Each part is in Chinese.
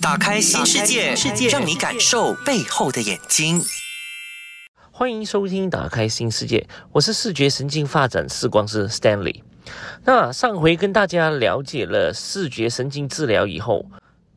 打开新世界，世界让你感受背后的眼睛。欢迎收听《打开新世界》，我是视觉神经发展视光师 Stanley。那上回跟大家了解了视觉神经治疗以后，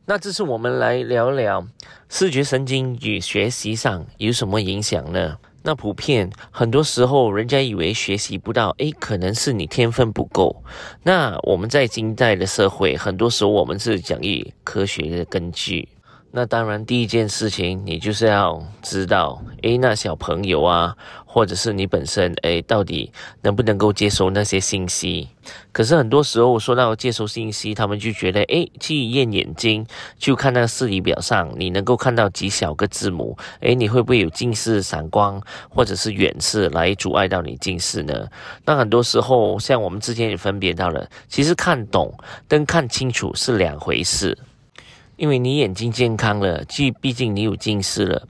那这次我们来聊聊视觉神经与学习上有什么影响呢？那普遍很多时候，人家以为学习不到，诶，可能是你天分不够。那我们在近代的社会，很多时候我们是讲以科学的根据。那当然，第一件事情，你就是要知道，诶，那小朋友啊，或者是你本身，诶，到底能不能够接收那些信息？可是很多时候说到接收信息，他们就觉得，诶，去验眼睛，就看那个视仪表上，你能够看到几小个字母，诶，你会不会有近视、散光，或者是远视来阻碍到你近视呢？那很多时候，像我们之前也分别到了，其实看懂跟看清楚是两回事。因为你眼睛健康了，既毕竟你有近视了，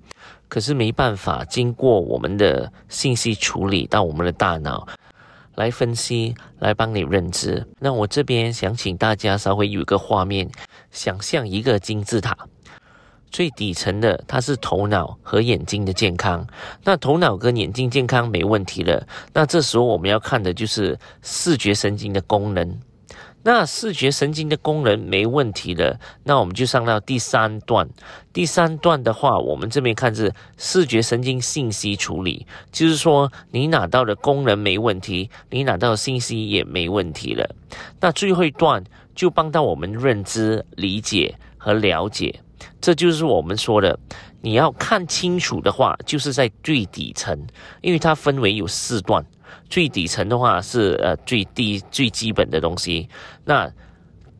可是没办法经过我们的信息处理到我们的大脑来分析，来帮你认知。那我这边想请大家稍微有一个画面，想象一个金字塔，最底层的它是头脑和眼睛的健康。那头脑跟眼睛健康没问题了，那这时候我们要看的就是视觉神经的功能。那视觉神经的功能没问题了，那我们就上到第三段。第三段的话，我们这边看是视觉神经信息处理，就是说你拿到的功能没问题，你拿到的信息也没问题了。那最后一段就帮到我们认知、理解和了解，这就是我们说的，你要看清楚的话，就是在最底层，因为它分为有四段。最底层的话是呃最低最基本的东西，那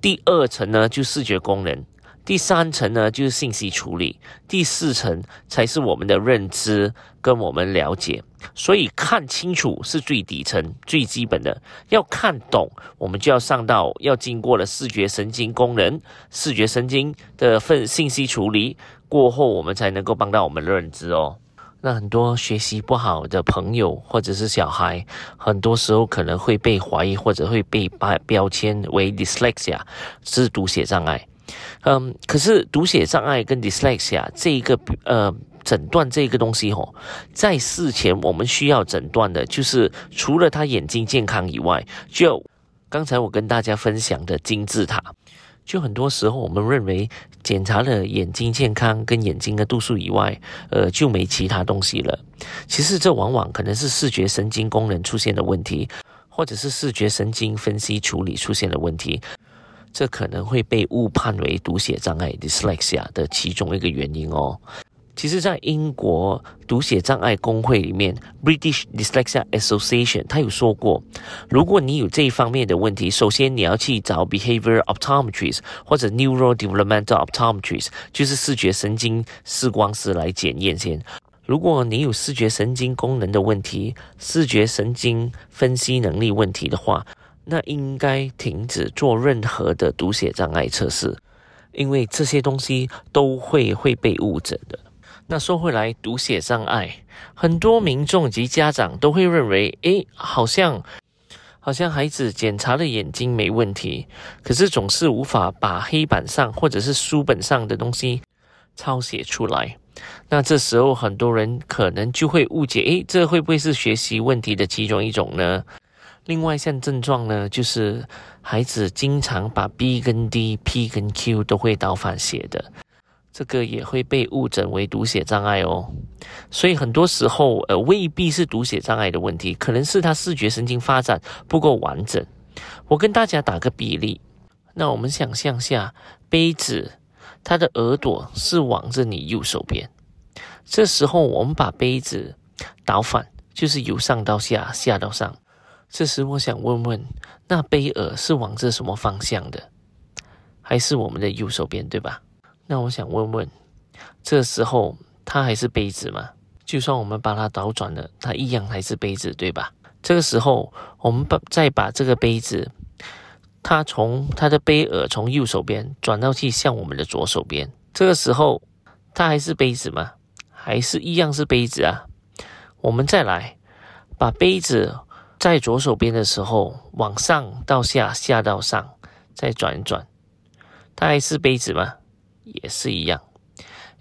第二层呢就视觉功能，第三层呢就是信息处理，第四层才是我们的认知跟我们了解。所以看清楚是最底层最基本的，要看懂我们就要上到要经过了视觉神经功能、视觉神经的份信息处理过后，我们才能够帮到我们认知哦。那很多学习不好的朋友或者是小孩，很多时候可能会被怀疑或者会被把标签为 dyslexia，是读写障碍。嗯，可是读写障碍跟 dyslexia 这一个呃诊断这个东西哦，在事前我们需要诊断的就是除了他眼睛健康以外，就刚才我跟大家分享的金字塔。就很多时候，我们认为检查了眼睛健康跟眼睛的度数以外，呃，就没其他东西了。其实这往往可能是视觉神经功能出现的问题，或者是视觉神经分析处理出现的问题，这可能会被误判为读写障碍 （dyslexia） 的其中一个原因哦。其实，在英国读写障碍工会里面 （British Dyslexia Association），他有说过，如果你有这一方面的问题，首先你要去找 behavior optometrist 或者 neurodevelopmental optometrist，就是视觉神经视光师来检验先。如果你有视觉神经功能的问题、视觉神经分析能力问题的话，那应该停止做任何的读写障碍测试，因为这些东西都会会被误诊的。那说回来，读写障碍，很多民众及家长都会认为，诶，好像好像孩子检查了眼睛没问题，可是总是无法把黑板上或者是书本上的东西抄写出来。那这时候很多人可能就会误解，诶，这会不会是学习问题的其中一种呢？另外一项症状呢，就是孩子经常把 B 跟 D、P 跟 Q 都会倒反写的。这个也会被误诊为读写障碍哦，所以很多时候，呃，未必是读写障碍的问题，可能是他视觉神经发展不够完整。我跟大家打个比例，那我们想象下，杯子它的耳朵是往着你右手边，这时候我们把杯子倒反，就是由上到下，下到上。这时我想问问，那杯耳是往着什么方向的？还是我们的右手边，对吧？那我想问问，这时候它还是杯子吗？就算我们把它倒转了，它一样还是杯子，对吧？这个时候，我们把再把这个杯子，它从它的杯耳从右手边转到去向我们的左手边，这个时候它还是杯子吗？还是一样是杯子啊？我们再来把杯子在左手边的时候往上到下，下到上，再转一转，它还是杯子吗？也是一样。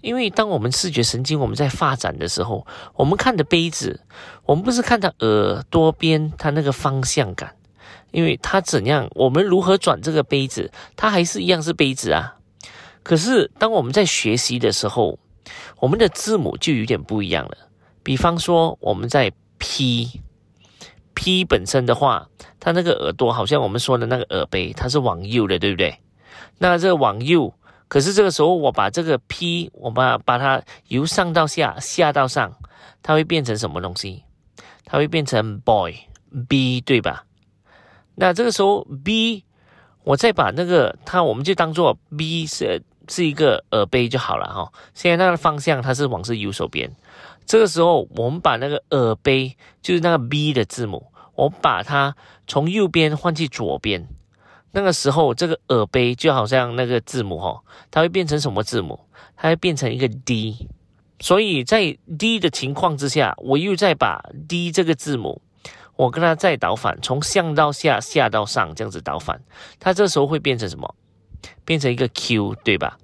因为当我们视觉神经我们在发展的时候，我们看的杯子，我们不是看它耳朵边它那个方向感，因为它怎样，我们如何转这个杯子，它还是一样是杯子啊。可是当我们在学习的时候，我们的字母就有点不一样了。比方说我们在 P P 本身的话，它那个耳朵好像我们说的那个耳杯，它是往右的，对不对？那这个往右。可是这个时候，我把这个 P，我把把它由上到下，下到上，它会变成什么东西？它会变成 boy，B 对吧？那这个时候 B，我再把那个它，我们就当做 B 是是一个耳杯就好了哈。现在那个方向它是往是右手边，这个时候我们把那个耳杯，就是那个 B 的字母，我们把它从右边换去左边。那个时候，这个耳杯就好像那个字母哈，它会变成什么字母？它会变成一个 D。所以在 D 的情况之下，我又再把 D 这个字母，我跟它再倒反，从上到下，下到上，这样子倒反，它这时候会变成什么？变成一个 Q，对吧？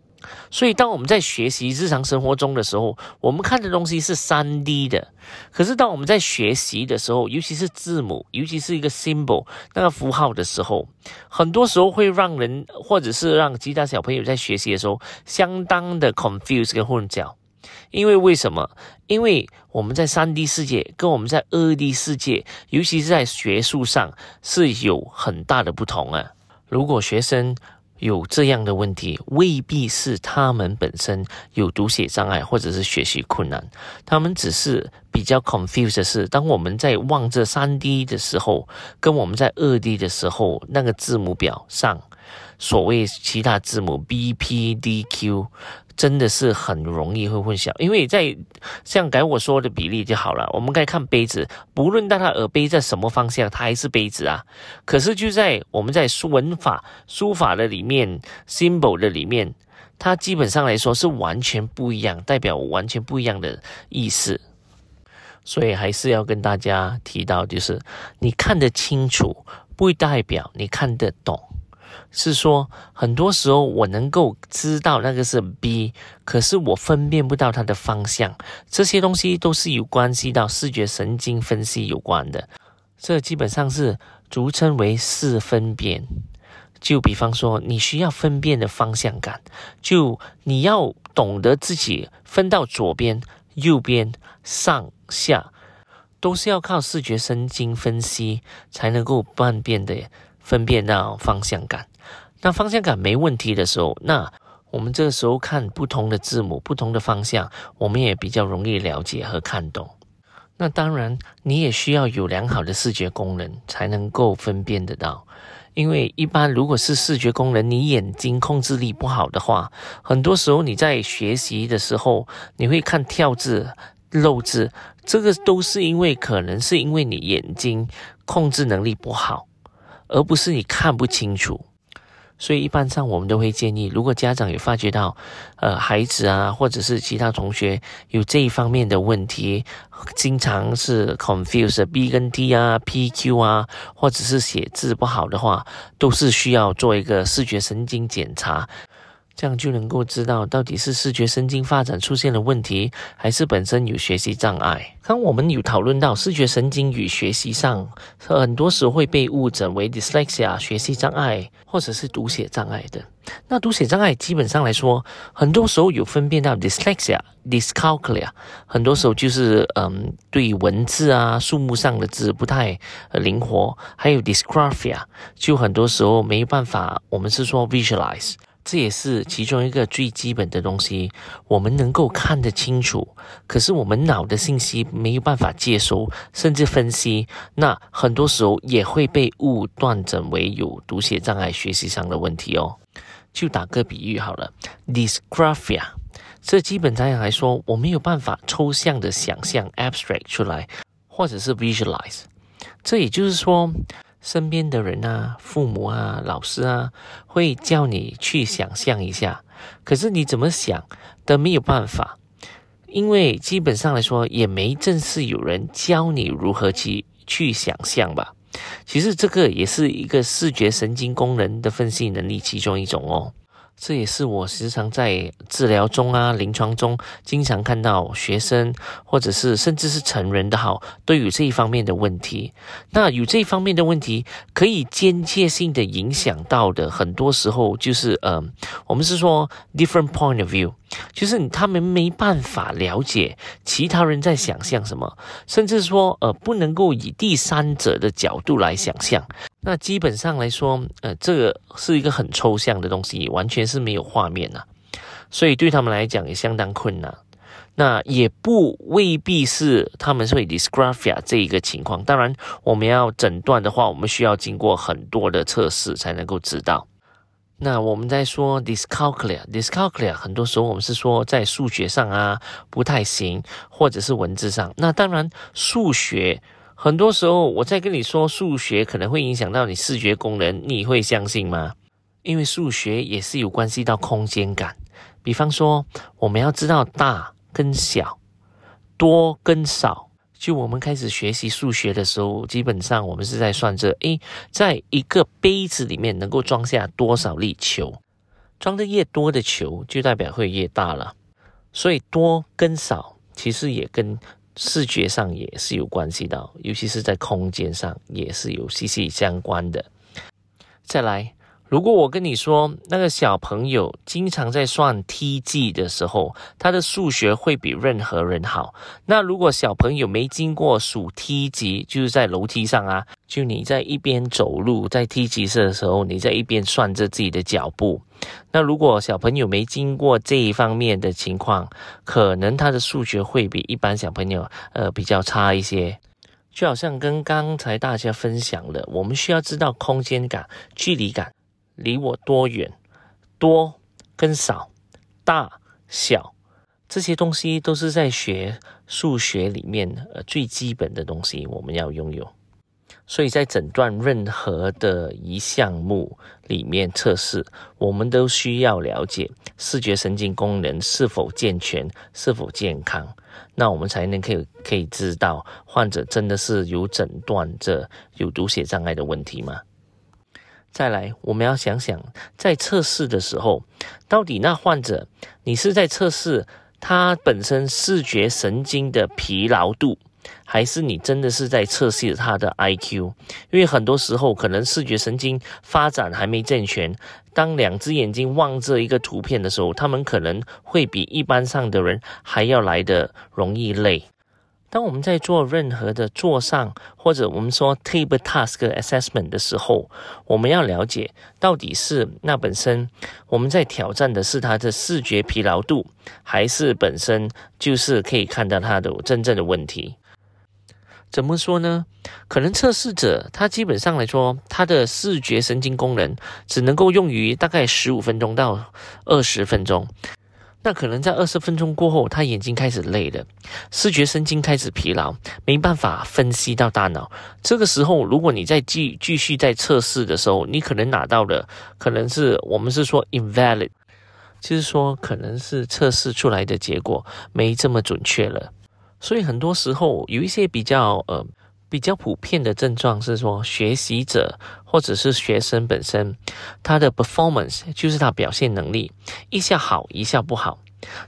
所以，当我们在学习日常生活中的时候，我们看的东西是三 D 的。可是，当我们在学习的时候，尤其是字母，尤其是一个 symbol 那个符号的时候，很多时候会让人，或者是让其他小朋友在学习的时候，相当的 confuse 跟混淆。因为为什么？因为我们在三 D 世界跟我们在二 D 世界，尤其是在学术上是有很大的不同啊。如果学生，有这样的问题，未必是他们本身有读写障碍或者是学习困难，他们只是比较 confused 的是，当我们在望这三 D 的时候，跟我们在二 D 的时候，那个字母表上所谓其他字母 B、P、D、Q。真的是很容易会混淆，因为在像改我说的比例就好了。我们该看杯子，不论到它耳杯在什么方向，它还是杯子啊。可是就在我们在书文法、书法的里面，symbol 的里面，它基本上来说是完全不一样，代表完全不一样的意思。所以还是要跟大家提到，就是你看得清楚，不代表你看得懂。是说，很多时候我能够知道那个是 B，可是我分辨不到它的方向。这些东西都是有关系到视觉神经分析有关的。这基本上是俗称为视分辨。就比方说，你需要分辨的方向感，就你要懂得自己分到左边、右边、上下，都是要靠视觉神经分析才能够分辨的。分辨到方向感，那方向感没问题的时候，那我们这个时候看不同的字母、不同的方向，我们也比较容易了解和看懂。那当然，你也需要有良好的视觉功能才能够分辨得到。因为一般如果是视觉功能，你眼睛控制力不好的话，很多时候你在学习的时候，你会看跳字、漏字，这个都是因为可能是因为你眼睛控制能力不好。而不是你看不清楚，所以一般上我们都会建议，如果家长有发觉到，呃，孩子啊，或者是其他同学有这一方面的问题，经常是 confuse B 跟 T 啊，P Q 啊，或者是写字不好的话，都是需要做一个视觉神经检查。这样就能够知道到底是视觉神经发展出现了问题，还是本身有学习障碍。刚我们有讨论到视觉神经与学习上，很多时候会被误诊为 dyslexia 学习障碍，或者是读写障碍的。那读写障碍基本上来说，很多时候有分辨到 dyslexia、dyscalculia，很多时候就是嗯，对文字啊、数目上的字不太灵活，还有 dysgraphia，就很多时候没办法，我们是说 visualize。这也是其中一个最基本的东西，我们能够看得清楚，可是我们脑的信息没有办法接收，甚至分析，那很多时候也会被误断诊为有读写障碍、学习上的问题哦。就打个比喻好了，dysgraphia，这基本上来说，我没有办法抽象的想象 abstract 出来，或者是 visualize，这也就是说。身边的人啊，父母啊，老师啊，会叫你去想象一下，可是你怎么想都没有办法，因为基本上来说也没正式有人教你如何去去想象吧。其实这个也是一个视觉神经功能的分析能力其中一种哦。这也是我时常在治疗中啊、临床中经常看到学生，或者是甚至是成人的好，都有这一方面的问题。那有这一方面的问题，可以间接性的影响到的，很多时候就是呃，我们是说 different point of view，就是他们没办法了解其他人在想象什么，甚至说呃，不能够以第三者的角度来想象。那基本上来说，呃，这个是一个很抽象的东西，完全是没有画面呐，所以对他们来讲也相当困难。那也不未必是他们会 dysgraphia 这一个情况。当然，我们要诊断的话，我们需要经过很多的测试才能够知道。那我们在说 dyscalculia，dyscalculia 很多时候我们是说在数学上啊不太行，或者是文字上。那当然数学。很多时候，我在跟你说数学可能会影响到你视觉功能，你会相信吗？因为数学也是有关系到空间感。比方说，我们要知道大跟小、多跟少。就我们开始学习数学的时候，基本上我们是在算这：诶，在一个杯子里面能够装下多少粒球？装的越多的球，就代表会越大了。所以多跟少其实也跟。视觉上也是有关系的，尤其是在空间上也是有息息相关的。再来。如果我跟你说，那个小朋友经常在算梯级的时候，他的数学会比任何人好。那如果小朋友没经过数梯级，就是在楼梯上啊，就你在一边走路在梯级上的时候，你在一边算着自己的脚步。那如果小朋友没经过这一方面的情况，可能他的数学会比一般小朋友呃比较差一些。就好像跟刚才大家分享的，我们需要知道空间感、距离感。离我多远？多跟少，大小，这些东西都是在学数学里面呃最基本的东西，我们要拥有。所以在诊断任何的一项目里面测试，我们都需要了解视觉神经功能是否健全，是否健康，那我们才能可以可以知道患者真的是有诊断这有读写障碍的问题吗？再来，我们要想想，在测试的时候，到底那患者，你是在测试他本身视觉神经的疲劳度，还是你真的是在测试他的 IQ？因为很多时候，可能视觉神经发展还没健全，当两只眼睛望着一个图片的时候，他们可能会比一般上的人还要来的容易累。当我们在做任何的座上或者我们说 table task assessment 的时候，我们要了解到底是那本身我们在挑战的是他的视觉疲劳度，还是本身就是可以看到他的真正的问题？怎么说呢？可能测试者他基本上来说，他的视觉神经功能只能够用于大概十五分钟到二十分钟。那可能在二十分钟过后，他眼睛开始累了，视觉神经开始疲劳，没办法分析到大脑。这个时候，如果你在继继续在测试的时候，你可能拿到的可能是我们是说 invalid，就是说可能是测试出来的结果没这么准确了。所以很多时候有一些比较呃。比较普遍的症状是说，学习者或者是学生本身，他的 performance 就是他表现能力一下好一下不好。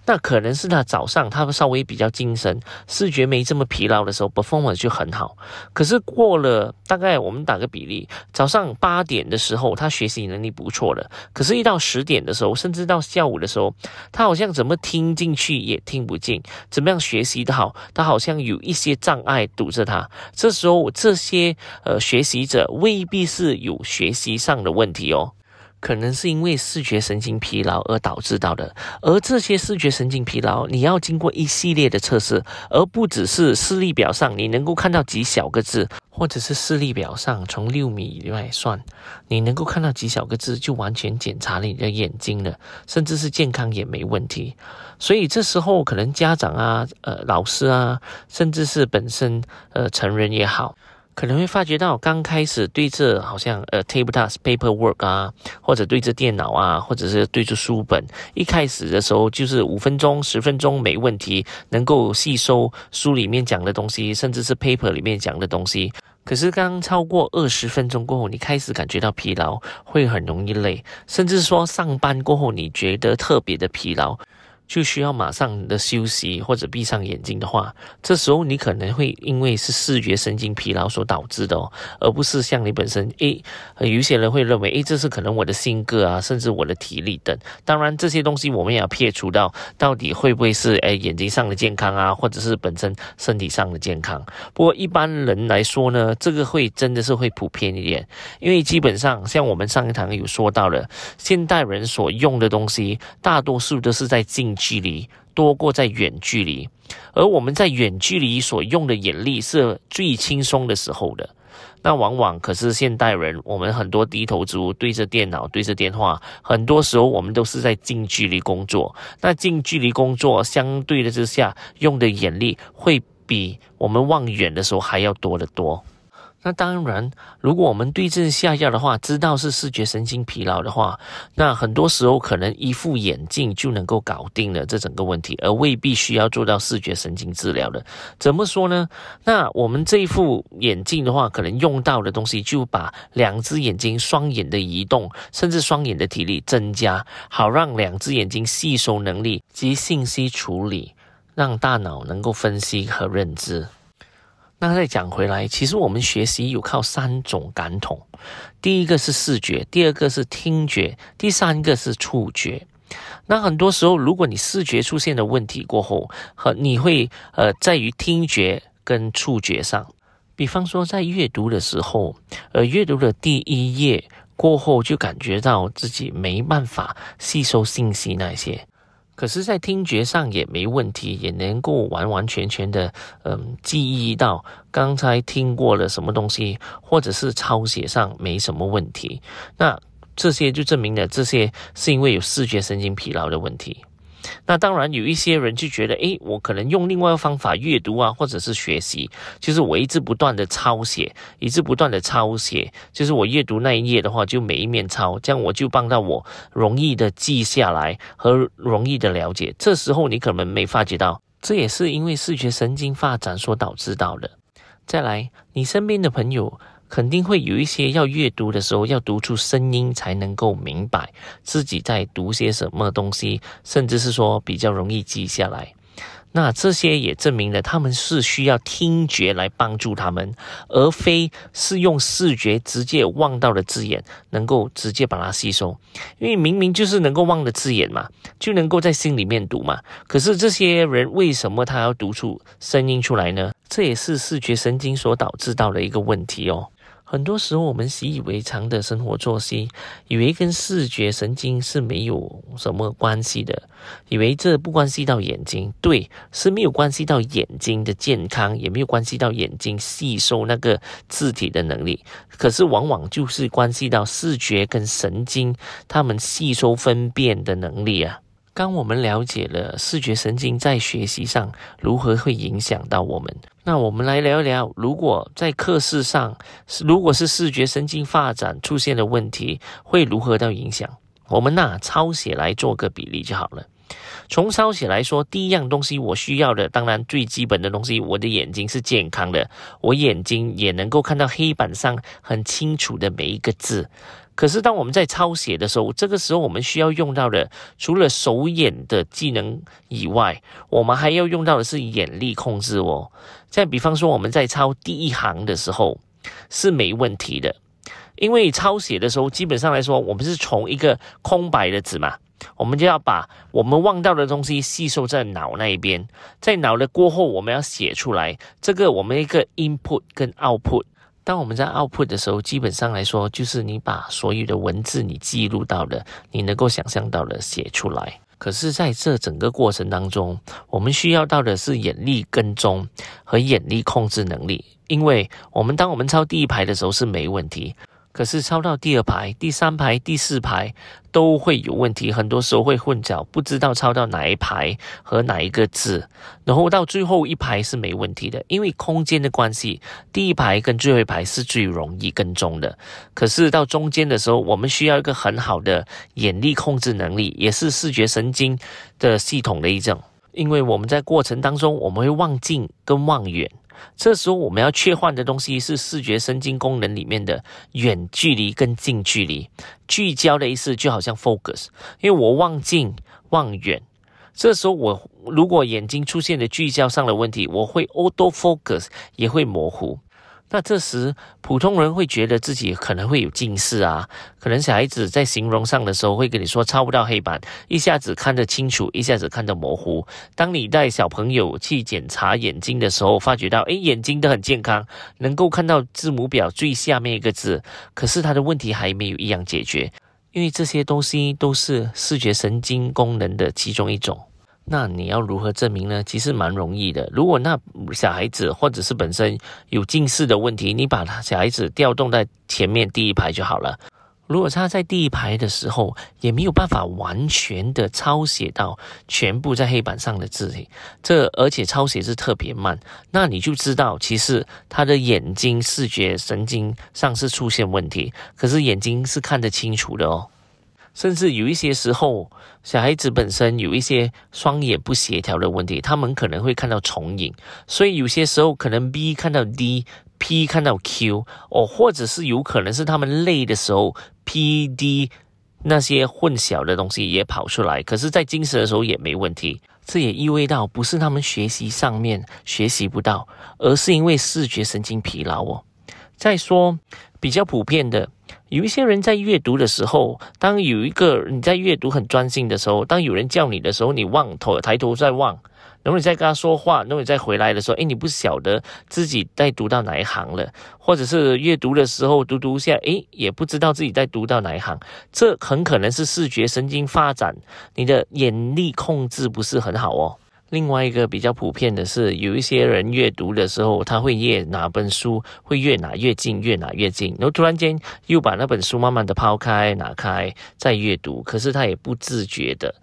那可能是他早上他稍微比较精神，视觉没这么疲劳的时候，performance 就很好。可是过了大概我们打个比例，早上八点的时候，他学习能力不错了。可是，一到十点的时候，甚至到下午的时候，他好像怎么听进去也听不进，怎么样学习的好，他好像有一些障碍堵着他。这时候，这些呃学习者未必是有学习上的问题哦。可能是因为视觉神经疲劳而导致到的，而这些视觉神经疲劳，你要经过一系列的测试，而不只是视力表上你能够看到几小个字，或者是视力表上从六米以外算，你能够看到几小个字就完全检查了你的眼睛了，甚至是健康也没问题。所以这时候可能家长啊、呃老师啊，甚至是本身呃成人也好。可能会发觉到，刚开始对着好像呃 table task paperwork 啊，或者对着电脑啊，或者是对着书本，一开始的时候就是五分钟、十分钟没问题，能够吸收书里面讲的东西，甚至是 paper 里面讲的东西。可是刚超过二十分钟过后，你开始感觉到疲劳，会很容易累，甚至说上班过后你觉得特别的疲劳。就需要马上的休息或者闭上眼睛的话，这时候你可能会因为是视觉神经疲劳所导致的哦，而不是像你本身诶，有些人会认为诶，这是可能我的性格啊，甚至我的体力等。当然这些东西我们也要撇除到到底会不会是诶眼睛上的健康啊，或者是本身身体上的健康。不过一般人来说呢，这个会真的是会普遍一点，因为基本上像我们上一堂有说到了，现代人所用的东西大多数都是在近。距离多过在远距离，而我们在远距离所用的眼力是最轻松的时候的。那往往可是现代人，我们很多低头族对着电脑、对着电话，很多时候我们都是在近距离工作。那近距离工作相对的之下，用的眼力会比我们望远的时候还要多得多。那当然，如果我们对症下药的话，知道是视觉神经疲劳的话，那很多时候可能一副眼镜就能够搞定了这整个问题，而未必需要做到视觉神经治疗的。怎么说呢？那我们这一副眼镜的话，可能用到的东西就把两只眼睛双眼的移动，甚至双眼的体力增加，好让两只眼睛吸收能力及信息处理，让大脑能够分析和认知。那再讲回来，其实我们学习有靠三种感统，第一个是视觉，第二个是听觉，第三个是触觉。那很多时候，如果你视觉出现了问题过后，和你会呃在于听觉跟触觉上，比方说在阅读的时候，呃阅读的第一页过后，就感觉到自己没办法吸收信息那些。可是，在听觉上也没问题，也能够完完全全的，嗯，记忆到刚才听过了什么东西，或者是抄写上没什么问题。那这些就证明了这些是因为有视觉神经疲劳的问题。那当然，有一些人就觉得，诶，我可能用另外一个方法阅读啊，或者是学习，就是我一直不断的抄写，一直不断的抄写，就是我阅读那一页的话，就每一面抄，这样我就帮到我容易的记下来和容易的了解。这时候你可能没发觉到，这也是因为视觉神经发展所导致到的。再来，你身边的朋友。肯定会有一些要阅读的时候，要读出声音才能够明白自己在读些什么东西，甚至是说比较容易记下来。那这些也证明了他们是需要听觉来帮助他们，而非是用视觉直接望到的字眼能够直接把它吸收。因为明明就是能够望的字眼嘛，就能够在心里面读嘛。可是这些人为什么他要读出声音出来呢？这也是视觉神经所导致到的一个问题哦。很多时候，我们习以为常的生活作息，以为跟视觉神经是没有什么关系的，以为这不关系到眼睛，对，是没有关系到眼睛的健康，也没有关系到眼睛吸收那个字体的能力。可是，往往就是关系到视觉跟神经他们吸收分辨的能力啊。当我们了解了视觉神经在学习上如何会影响到我们，那我们来聊一聊，如果在课室上，如果是视觉神经发展出现了问题，会如何到影响？我们拿抄写来做个比例就好了。从抄写来说，第一样东西我需要的，当然最基本的东西，我的眼睛是健康的，我眼睛也能够看到黑板上很清楚的每一个字。可是，当我们在抄写的时候，这个时候我们需要用到的，除了手眼的技能以外，我们还要用到的是眼力控制哦。再比方说，我们在抄第一行的时候是没问题的，因为抄写的时候，基本上来说，我们是从一个空白的纸嘛，我们就要把我们望到的东西吸收在脑那一边，在脑的过后，我们要写出来，这个我们一个 input 跟 output。当我们在 output 的时候，基本上来说，就是你把所有的文字你记录到的，你能够想象到的写出来。可是，在这整个过程当中，我们需要到的是眼力跟踪和眼力控制能力，因为我们当我们抄第一排的时候是没问题。可是抄到第二排、第三排、第四排都会有问题，很多时候会混淆，不知道抄到哪一排和哪一个字，然后到最后一排是没问题的，因为空间的关系，第一排跟最后一排是最容易跟踪的。可是到中间的时候，我们需要一个很好的眼力控制能力，也是视觉神经的系统的一种。因为我们在过程当中，我们会望近跟望远，这时候我们要切换的东西是视觉神经功能里面的远距离跟近距离。聚焦的意思就好像 focus，因为我望近望远，这时候我如果眼睛出现的聚焦上的问题，我会 auto focus 也会模糊。那这时，普通人会觉得自己可能会有近视啊，可能小孩子在形容上的时候会跟你说抄不到黑板，一下子看得清楚，一下子看得模糊。当你带小朋友去检查眼睛的时候，发觉到，诶，眼睛都很健康，能够看到字母表最下面一个字，可是他的问题还没有一样解决，因为这些东西都是视觉神经功能的其中一种。那你要如何证明呢？其实蛮容易的。如果那小孩子或者是本身有近视的问题，你把他小孩子调动在前面第一排就好了。如果他在第一排的时候也没有办法完全的抄写到全部在黑板上的字体，这而且抄写是特别慢，那你就知道其实他的眼睛视觉神经上是出现问题，可是眼睛是看得清楚的哦。甚至有一些时候，小孩子本身有一些双眼不协调的问题，他们可能会看到重影，所以有些时候可能 B 看到 D，P 看到 Q，哦，或者是有可能是他们累的时候，P、D 那些混淆的东西也跑出来，可是，在精神的时候也没问题。这也意味到不是他们学习上面学习不到，而是因为视觉神经疲劳哦。再说比较普遍的。有一些人在阅读的时候，当有一个你在阅读很专心的时候，当有人叫你的时候，你望头抬头在望，然后你再跟他说话，然后你再回来的时候，诶，你不晓得自己在读到哪一行了，或者是阅读的时候读读下，诶，也不知道自己在读到哪一行，这很可能是视觉神经发展，你的眼力控制不是很好哦。另外一个比较普遍的是，有一些人阅读的时候，他会越拿本书，会越拿越近，越拿越近，然后突然间又把那本书慢慢的抛开、拿开，再阅读，可是他也不自觉的，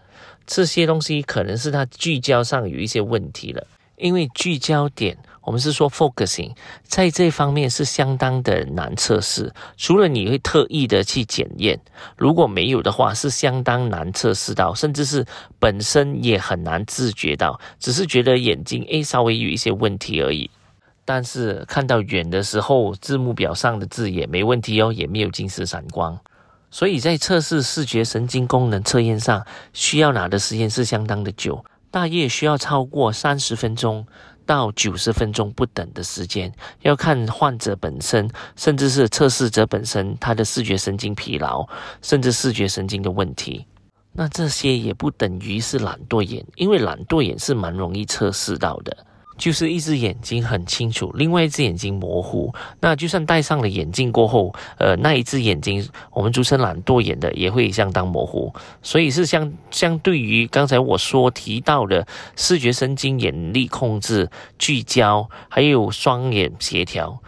这些东西可能是他聚焦上有一些问题了，因为聚焦点。我们是说 focusing，在这方面是相当的难测试，除了你会特意的去检验，如果没有的话，是相当难测试到，甚至是本身也很难自觉到，只是觉得眼睛诶稍微有一些问题而已。但是看到远的时候，字幕表上的字也没问题哦，也没有近视闪光，所以在测试视觉神经功能测验上，需要拿的时间是相当的久，大约需要超过三十分钟。到九十分钟不等的时间，要看患者本身，甚至是测试者本身，他的视觉神经疲劳，甚至视觉神经的问题。那这些也不等于是懒惰眼，因为懒惰眼是蛮容易测试到的。就是一只眼睛很清楚，另外一只眼睛模糊。那就算戴上了眼镜过后，呃，那一只眼睛我们俗称懒惰眼的也会相当模糊。所以是相相对于刚才我说提到的视觉神经眼力控制、聚焦，还有双眼协调，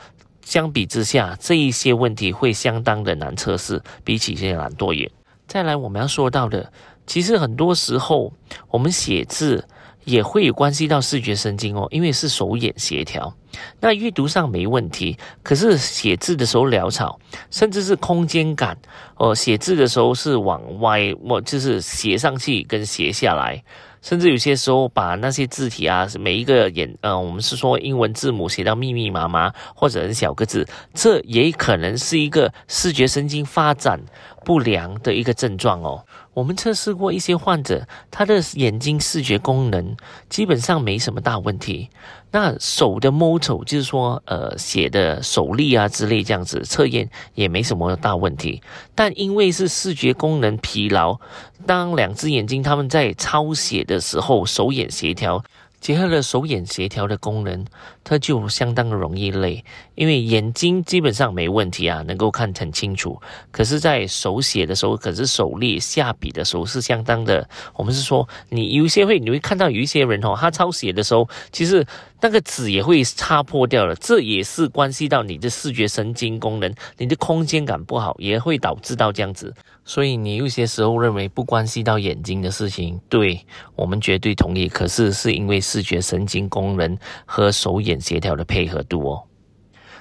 相比之下，这一些问题会相当的难测试，比起这些懒惰眼。再来，我们要说到的，其实很多时候我们写字。也会有关系到视觉神经哦，因为是手眼协调。那阅读上没问题，可是写字的时候潦草，甚至是空间感哦，写字的时候是往歪，我就是斜上去跟斜下来，甚至有些时候把那些字体啊，每一个眼呃，我们是说英文字母写到密密麻麻或者很小个字，这也可能是一个视觉神经发展不良的一个症状哦。我们测试过一些患者，他的眼睛视觉功能基本上没什么大问题。那手的 motor 就是说，呃，写的手力啊之类这样子测验也没什么大问题。但因为是视觉功能疲劳，当两只眼睛他们在抄写的时候，手眼协调。结合了手眼协调的功能，它就相当的容易累，因为眼睛基本上没问题啊，能够看很清楚。可是，在手写的时候，可是手力下笔的时候是相当的。我们是说，你有些会，你会看到有一些人哦，他抄写的时候，其实。那个纸也会擦破掉了，这也是关系到你的视觉神经功能，你的空间感不好，也会导致到这样子。所以你有些时候认为不关系到眼睛的事情，对我们绝对同意。可是是因为视觉神经功能和手眼协调的配合度哦。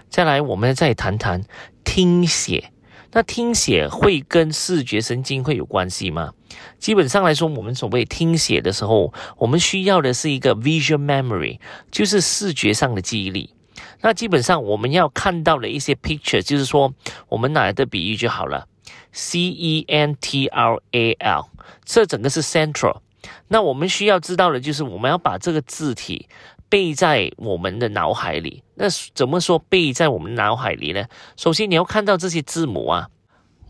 再来，我们再谈谈听写。那听写会跟视觉神经会有关系吗？基本上来说，我们所谓听写的时候，我们需要的是一个 visual memory，就是视觉上的记忆力。那基本上我们要看到的一些 picture，就是说我们拿来的比喻就好了，c e n t r a l，这整个是 central。那我们需要知道的就是我们要把这个字体背在我们的脑海里。那怎么说背在我们脑海里呢？首先你要看到这些字母啊。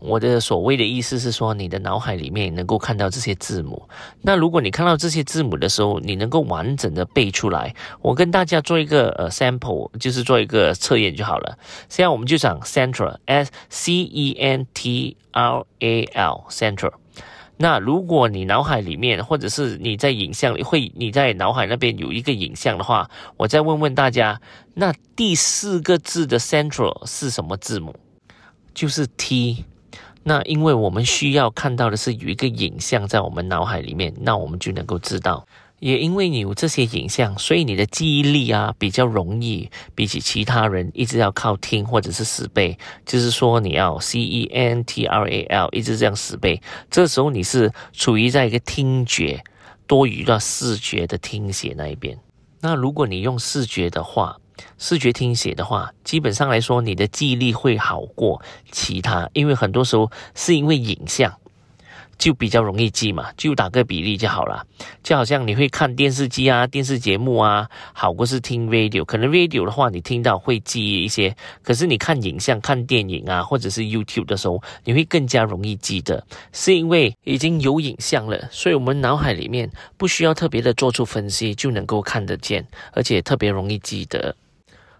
我的所谓的意思是说，你的脑海里面能够看到这些字母。那如果你看到这些字母的时候，你能够完整的背出来。我跟大家做一个呃 sample，就是做一个测验就好了。现在我们就讲 central，s c e n t r a l central。那如果你脑海里面，或者是你在影像里会，你在脑海那边有一个影像的话，我再问问大家，那第四个字的 central 是什么字母？就是 T。那因为我们需要看到的是有一个影像在我们脑海里面，那我们就能够知道。也因为你有这些影像，所以你的记忆力啊比较容易，比起其他人一直要靠听或者是死背，就是说你要 C E N T R A L 一直这样死背，这时候你是处于在一个听觉多于到视觉的听写那一边。那如果你用视觉的话，视觉听写的话，基本上来说，你的记忆力会好过其他，因为很多时候是因为影像。就比较容易记嘛，就打个比例就好了。就好像你会看电视机啊、电视节目啊，好过是听 radio。可能 radio 的话，你听到会记忆一些，可是你看影像、看电影啊，或者是 YouTube 的时候，你会更加容易记得，是因为已经有影像了，所以我们脑海里面不需要特别的做出分析，就能够看得见，而且特别容易记得。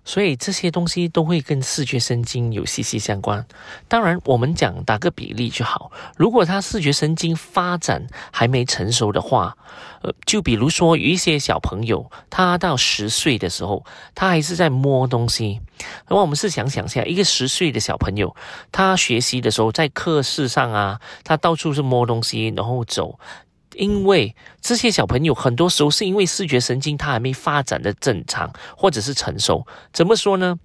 所以这些东西都会跟视觉神经有息息相关。当然，我们讲打个比例就好。如果他视觉神经发展还没成熟的话，呃，就比如说有一些小朋友，他到十岁的时候，他还是在摸东西。那么我们是想想下，一个十岁的小朋友，他学习的时候在课室上啊，他到处是摸东西，然后走。因为这些小朋友很多时候是因为视觉神经他还没发展的正常或者是成熟，怎么说呢？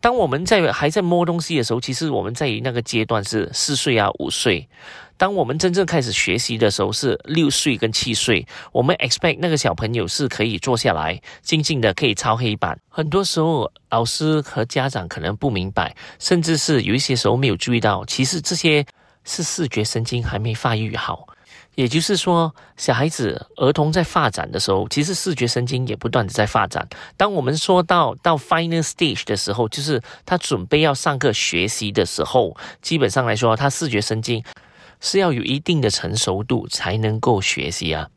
当我们在还在摸东西的时候，其实我们在那个阶段是四岁啊五岁。当我们真正开始学习的时候是六岁跟七岁。我们 expect 那个小朋友是可以坐下来静静的可以抄黑板。很多时候老师和家长可能不明白，甚至是有一些时候没有注意到，其实这些是视觉神经还没发育好。也就是说，小孩子、儿童在发展的时候，其实视觉神经也不断的在发展。当我们说到到 final stage 的时候，就是他准备要上课学习的时候，基本上来说，他视觉神经是要有一定的成熟度才能够学习啊。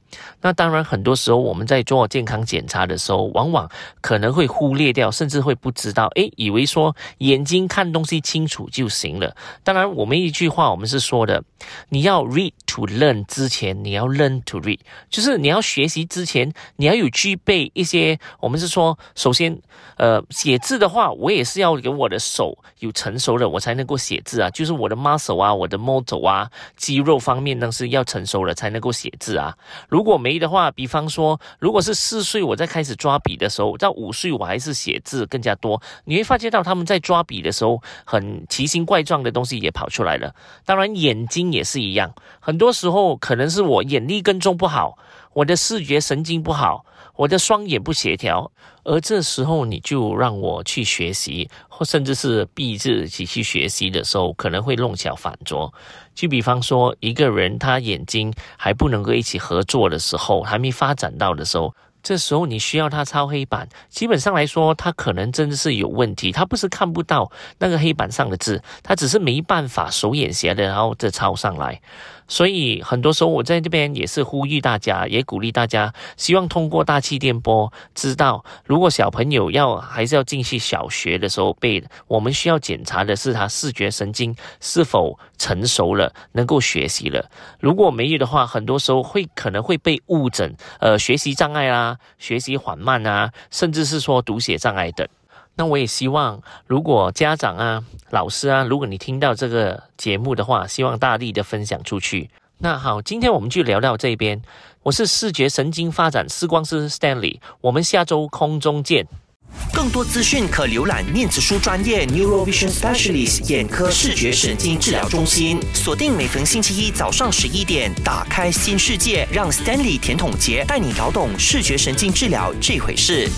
那当然，很多时候我们在做健康检查的时候，往往可能会忽略掉，甚至会不知道，诶，以为说眼睛看东西清楚就行了。当然，我们一句话，我们是说的，你要 read to learn 之前，你要 learn to read，就是你要学习之前，你要有具备一些，我们是说，首先，呃，写字的话，我也是要给我的手有成熟了，我才能够写字啊，就是我的 muscle 啊，我的 motor 啊，肌肉方面呢是要成熟了才能够写字啊。如如果没的话，比方说，如果是四岁我在开始抓笔的时候，到五岁我还是写字更加多，你会发觉到他们在抓笔的时候，很奇形怪状的东西也跑出来了。当然，眼睛也是一样，很多时候可能是我眼力跟踪不好，我的视觉神经不好。我的双眼不协调，而这时候你就让我去学习，或甚至是逼自己去学习的时候，可能会弄巧反拙。就比方说，一个人他眼睛还不能够一起合作的时候，还没发展到的时候。这时候你需要他抄黑板，基本上来说，他可能真的是有问题。他不是看不到那个黑板上的字，他只是没办法手眼协的，然后再抄上来。所以很多时候我在这边也是呼吁大家，也鼓励大家，希望通过大气电波知道，如果小朋友要还是要进去小学的时候背，我们需要检查的是他视觉神经是否成熟了，能够学习了。如果没有的话，很多时候会可能会被误诊，呃，学习障碍啦。学习缓慢啊，甚至是说读写障碍等。那我也希望，如果家长啊、老师啊，如果你听到这个节目的话，希望大力的分享出去。那好，今天我们就聊到这边。我是视觉神经发展视光师 Stanley，我们下周空中见。更多资讯可浏览念子书专业 Neurovision Specialist 眼科视觉神经治疗中心。锁定每逢星期一早上十一点，打开新世界，让 Stanley 甜筒节带你搞懂视觉神经治疗这回事。